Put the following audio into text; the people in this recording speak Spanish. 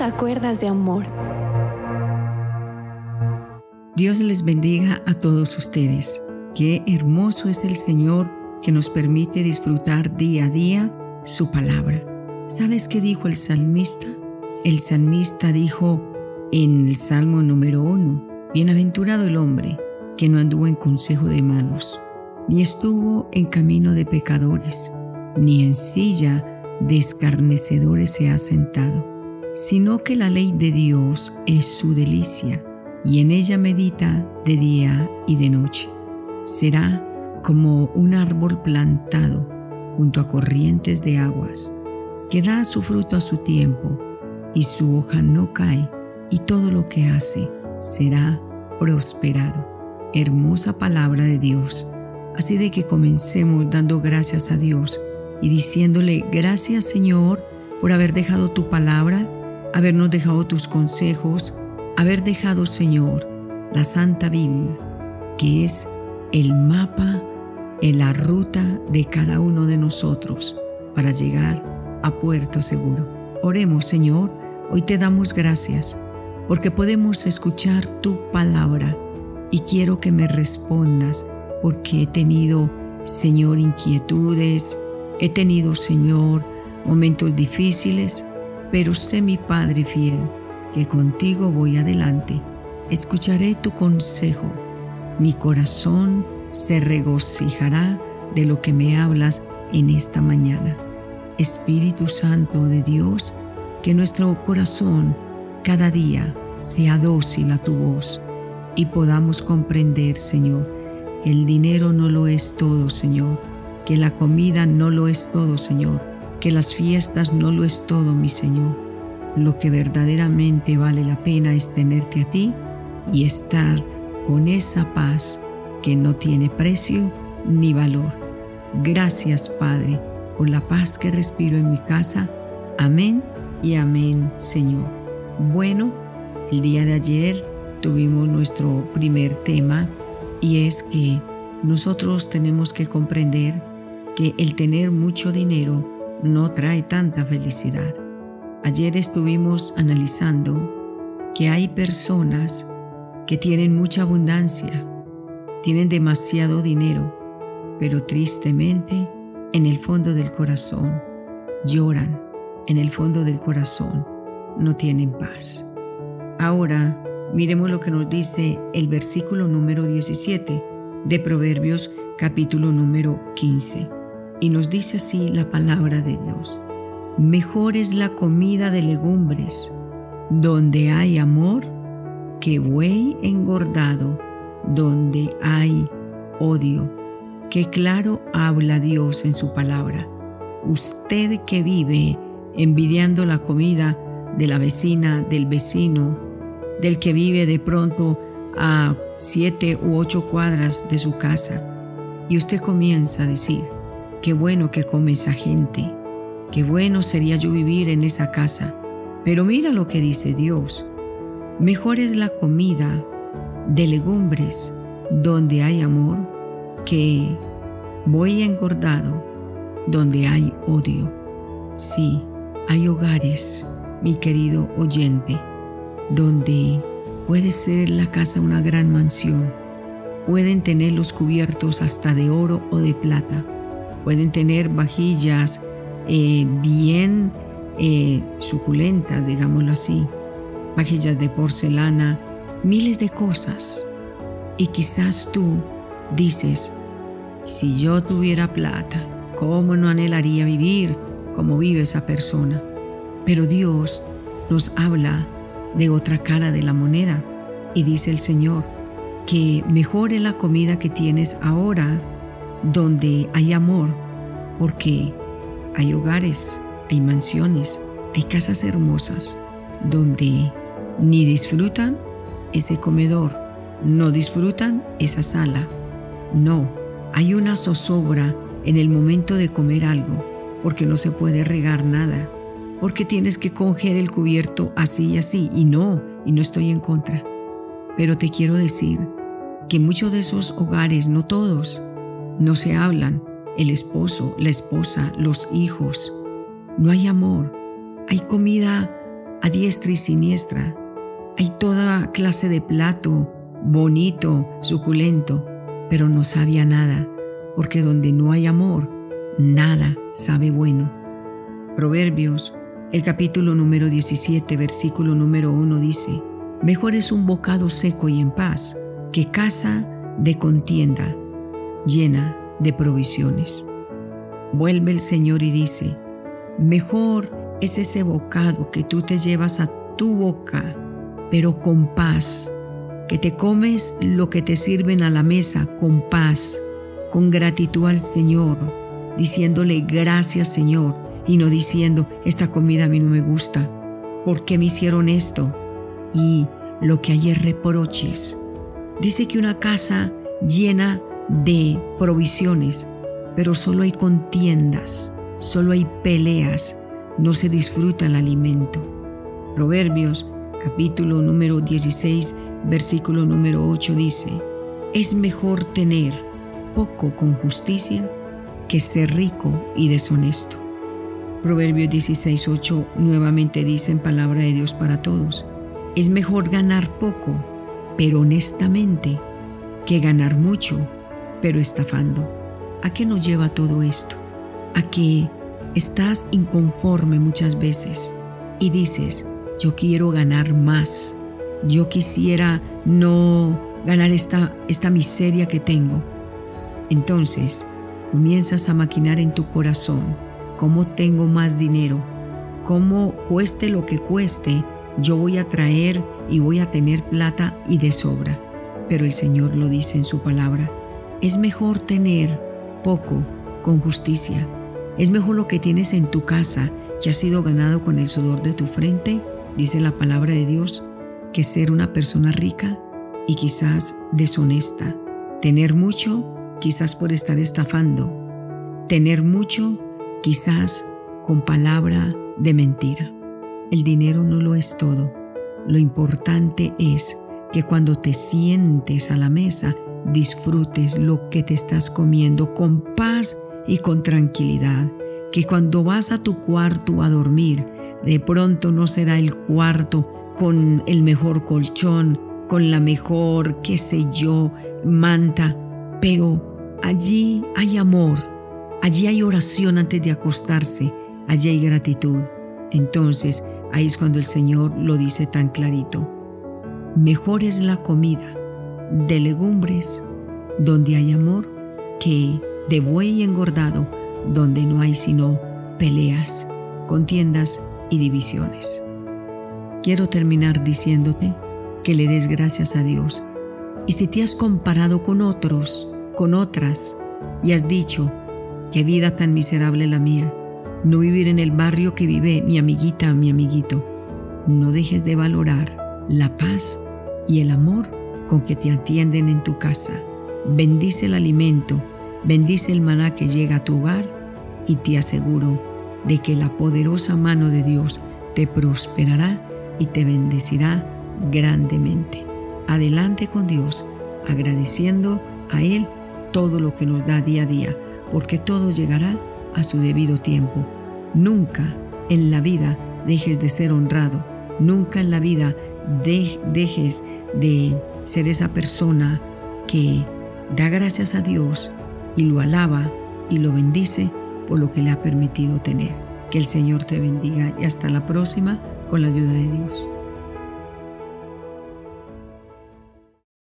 Acuerdas de amor. Dios les bendiga a todos ustedes. Qué hermoso es el Señor que nos permite disfrutar día a día su palabra. ¿Sabes qué dijo el salmista? El salmista dijo en el Salmo número uno, Bienaventurado el hombre que no anduvo en consejo de malos, ni estuvo en camino de pecadores, ni en silla de escarnecedores se ha sentado, sino que la ley de Dios es su delicia, y en ella medita de día y de noche. Será como un árbol plantado junto a corrientes de aguas, que da su fruto a su tiempo, y su hoja no cae, y todo lo que hace será prosperado. Hermosa palabra de Dios. Así de que comencemos dando gracias a Dios y diciéndole gracias Señor por haber dejado tu palabra, habernos dejado tus consejos, haber dejado Señor la Santa Biblia, que es el mapa en la ruta de cada uno de nosotros para llegar a puerto seguro. Oremos Señor, hoy te damos gracias porque podemos escuchar tu palabra y quiero que me respondas porque he tenido, Señor, inquietudes, he tenido, Señor, momentos difíciles, pero sé mi Padre fiel, que contigo voy adelante. Escucharé tu consejo. Mi corazón se regocijará de lo que me hablas en esta mañana. Espíritu Santo de Dios, que nuestro corazón cada día sea dócil a tu voz y podamos comprender, Señor, que el dinero no lo es todo, Señor, que la comida no lo es todo, Señor, que las fiestas no lo es todo, mi Señor. Lo que verdaderamente vale la pena es tenerte a ti y estar con esa paz que no tiene precio ni valor. Gracias, Padre, por la paz que respiro en mi casa. Amén y amén, Señor. Bueno, el día de ayer tuvimos nuestro primer tema y es que nosotros tenemos que comprender que el tener mucho dinero no trae tanta felicidad. Ayer estuvimos analizando que hay personas que tienen mucha abundancia, tienen demasiado dinero, pero tristemente en el fondo del corazón lloran, en el fondo del corazón no tienen paz. Ahora miremos lo que nos dice el versículo número 17 de Proverbios capítulo número 15. Y nos dice así la palabra de Dios. Mejor es la comida de legumbres donde hay amor que buey engordado donde hay odio. Qué claro habla Dios en su palabra. Usted que vive envidiando la comida de la vecina, del vecino, del que vive de pronto a siete u ocho cuadras de su casa. Y usted comienza a decir, qué bueno que come esa gente, qué bueno sería yo vivir en esa casa. Pero mira lo que dice Dios. Mejor es la comida de legumbres donde hay amor que voy engordado donde hay odio. Sí, hay hogares, mi querido oyente, donde puede ser la casa una gran mansión. Pueden tener los cubiertos hasta de oro o de plata. Pueden tener vajillas eh, bien eh, suculentas, digámoslo así. Vajillas de porcelana, miles de cosas. Y quizás tú dices, si yo tuviera plata, ¿cómo no anhelaría vivir como vive esa persona? Pero Dios nos habla de otra cara de la moneda. Y dice el Señor, que mejore la comida que tienes ahora donde hay amor, porque hay hogares, hay mansiones, hay casas hermosas donde ni disfrutan ese comedor, no disfrutan esa sala. No, hay una zozobra en el momento de comer algo, porque no se puede regar nada porque tienes que coger el cubierto así y así. Y no, y no estoy en contra. Pero te quiero decir que muchos de esos hogares, no todos, no se hablan. El esposo, la esposa, los hijos. No hay amor. Hay comida a diestra y siniestra. Hay toda clase de plato, bonito, suculento, pero no sabía nada, porque donde no hay amor, nada sabe bueno. Proverbios, el capítulo número 17, versículo número 1 dice, Mejor es un bocado seco y en paz que casa de contienda llena de provisiones. Vuelve el Señor y dice, Mejor es ese bocado que tú te llevas a tu boca, pero con paz, que te comes lo que te sirven a la mesa con paz, con gratitud al Señor, diciéndole gracias Señor y no diciendo, esta comida a mí no me gusta, ¿por qué me hicieron esto? Y lo que ayer reproches. Dice que una casa llena de provisiones, pero solo hay contiendas, solo hay peleas, no se disfruta el alimento. Proverbios capítulo número 16, versículo número 8 dice, es mejor tener poco con justicia que ser rico y deshonesto. Proverbios 16, 8 nuevamente dice en palabra de Dios para todos, es mejor ganar poco, pero honestamente, que ganar mucho, pero estafando. ¿A qué nos lleva todo esto? A que estás inconforme muchas veces y dices, yo quiero ganar más, yo quisiera no ganar esta, esta miseria que tengo. Entonces, comienzas a maquinar en tu corazón cómo tengo más dinero, cómo cueste lo que cueste, yo voy a traer y voy a tener plata y de sobra. Pero el Señor lo dice en su palabra. Es mejor tener poco con justicia. Es mejor lo que tienes en tu casa, que ha sido ganado con el sudor de tu frente, dice la palabra de Dios, que ser una persona rica y quizás deshonesta. Tener mucho, quizás por estar estafando. Tener mucho, quizás con palabra de mentira. El dinero no lo es todo. Lo importante es que cuando te sientes a la mesa, disfrutes lo que te estás comiendo con paz y con tranquilidad. Que cuando vas a tu cuarto a dormir, de pronto no será el cuarto con el mejor colchón, con la mejor, qué sé yo, manta, pero allí hay amor, allí hay oración antes de acostarse, allí hay gratitud. Entonces, Ahí es cuando el Señor lo dice tan clarito. Mejor es la comida de legumbres donde hay amor que de buey engordado donde no hay sino peleas, contiendas y divisiones. Quiero terminar diciéndote que le des gracias a Dios. Y si te has comparado con otros, con otras, y has dicho, qué vida tan miserable la mía, no vivir en el barrio que vive mi amiguita, mi amiguito. No dejes de valorar la paz y el amor con que te atienden en tu casa. Bendice el alimento, bendice el maná que llega a tu hogar y te aseguro de que la poderosa mano de Dios te prosperará y te bendecirá grandemente. Adelante con Dios, agradeciendo a Él todo lo que nos da día a día, porque todo llegará a su debido tiempo. Nunca en la vida dejes de ser honrado. Nunca en la vida dejes de ser esa persona que da gracias a Dios y lo alaba y lo bendice por lo que le ha permitido tener. Que el Señor te bendiga y hasta la próxima con la ayuda de Dios.